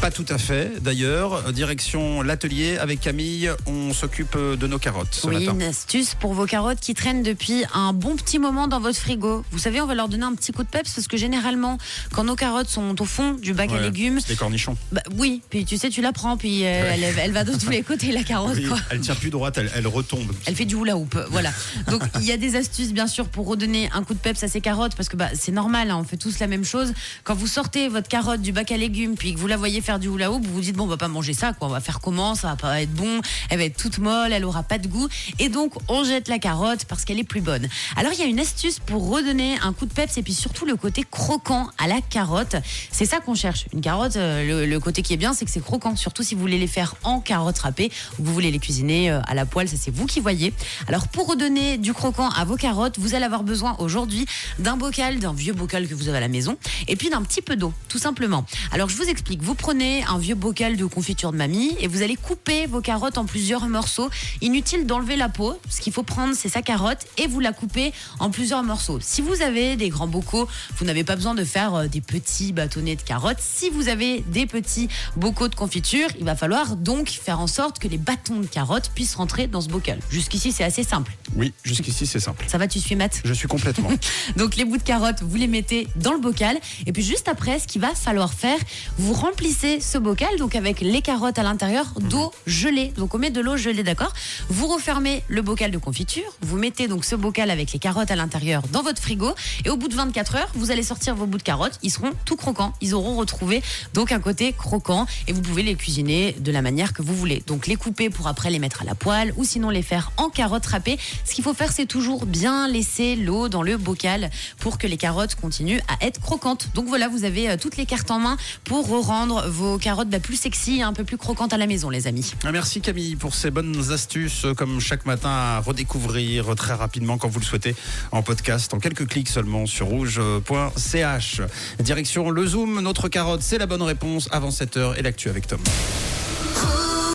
Pas tout à fait. D'ailleurs, direction l'atelier avec Camille, on s'occupe de nos carottes ce Oui, matin. une astuce pour vos carottes qui traînent depuis un bon petit moment dans votre frigo. Vous savez, on va leur donner un petit coup de peps parce que généralement, quand nos carottes sont au fond du bac à légumes, c'est des cornichons. bah, oui, puis tu sais, tu la prends, puis euh, elle, elle va de tous les côtés, la carotte, Oui, quoi. elle tient plus droite, elle, elle retombe. Elle fait du hula hoop, voilà. Donc il y a des astuces bien sûr pour redonner un coup de peps à ces carottes parce que bah, c'est normal, hein, on fait tous la même chose. Quand vous sortez votre carotte du bac à légumes puis que vous la voyez faire du hula hoop, vous vous dites bon on va pas manger ça quoi, on va faire comment, ça va pas être bon, elle va être toute molle, elle aura pas de goût et donc on jette la carotte parce qu'elle est plus bonne. Alors il y a une astuce pour redonner un coup de peps et puis surtout le côté croquant à la carotte. C'est ça qu'on cherche. Une carotte, euh, le, côté qui est bien, c'est que c'est croquant, surtout si vous voulez les faire en carottes râpées ou vous voulez les cuisiner euh, à la poêle, ça c'est vous qui voyez. Alors pour redonner du croquant à vos carottes, vous allez avoir besoin aujourd'hui d'un bocal, d'un vieux bocal que vous avez à la maison, et puis d'un petit peu d'eau, tout simplement. Alors je vous explique, vous prenez un vieux bocal de confiture de mamie et vous allez couper vos carottes en plusieurs morceaux. Inutile d'enlever la peau, ce qu'il faut prendre c'est sa carotte et vous la coupez en plusieurs morceaux. Si vous avez des grands bocaux, vous n'avez pas besoin de faire euh, des petits bâtonnets de carottes. Si vous avez des petits bocaux de confiture, il va falloir donc faire en sorte que les bâtons de carottes puissent rentrer dans ce bocal. Jusqu'ici c'est assez simple. Oui, jusqu'ici c'est simple. Ça va, tu suis Matt Je suis complètement. donc les bouts de carottes, vous les mettez dans le bocal. Et puis juste après, ce qu'il va falloir faire, vous remplissez ce bocal, donc avec les carottes à l'intérieur, d'eau gelée. Donc on met de l'eau gelée, d'accord? Vous refermez le bocal de confiture. Vous mettez donc ce bocal avec les carottes à l'intérieur dans votre frigo. Et au bout de 24 heures, vous allez sortir vos bouts de carottes. Ils seront tout croquants. Ils auront retrouvé donc un côté croquant. Et vous pouvez les cuisiner de la manière que vous voulez. Donc les couper pour après les mettre à la poêle ou sinon les faire en carottes râpées. Ce qu'il faut faire, c'est toujours bien laisser l'eau dans le bocal pour que les carottes continuent à être croquantes. Donc voilà, vous avez euh, toutes les cartes en main pour rendre vos carottes bah, plus sexy et un peu plus croquantes à la maison, les amis. Ah, Merci Camille pour ces bonnes astuces, euh, comme chaque matin à redécouvrir très rapidement quand vous le souhaitez en podcast, en quelques clics seulement sur rouge.ch. Direction le Zoom, notre carotte, c'est la bonne réponse avant 7h et l'actu avec Tom. Rouge.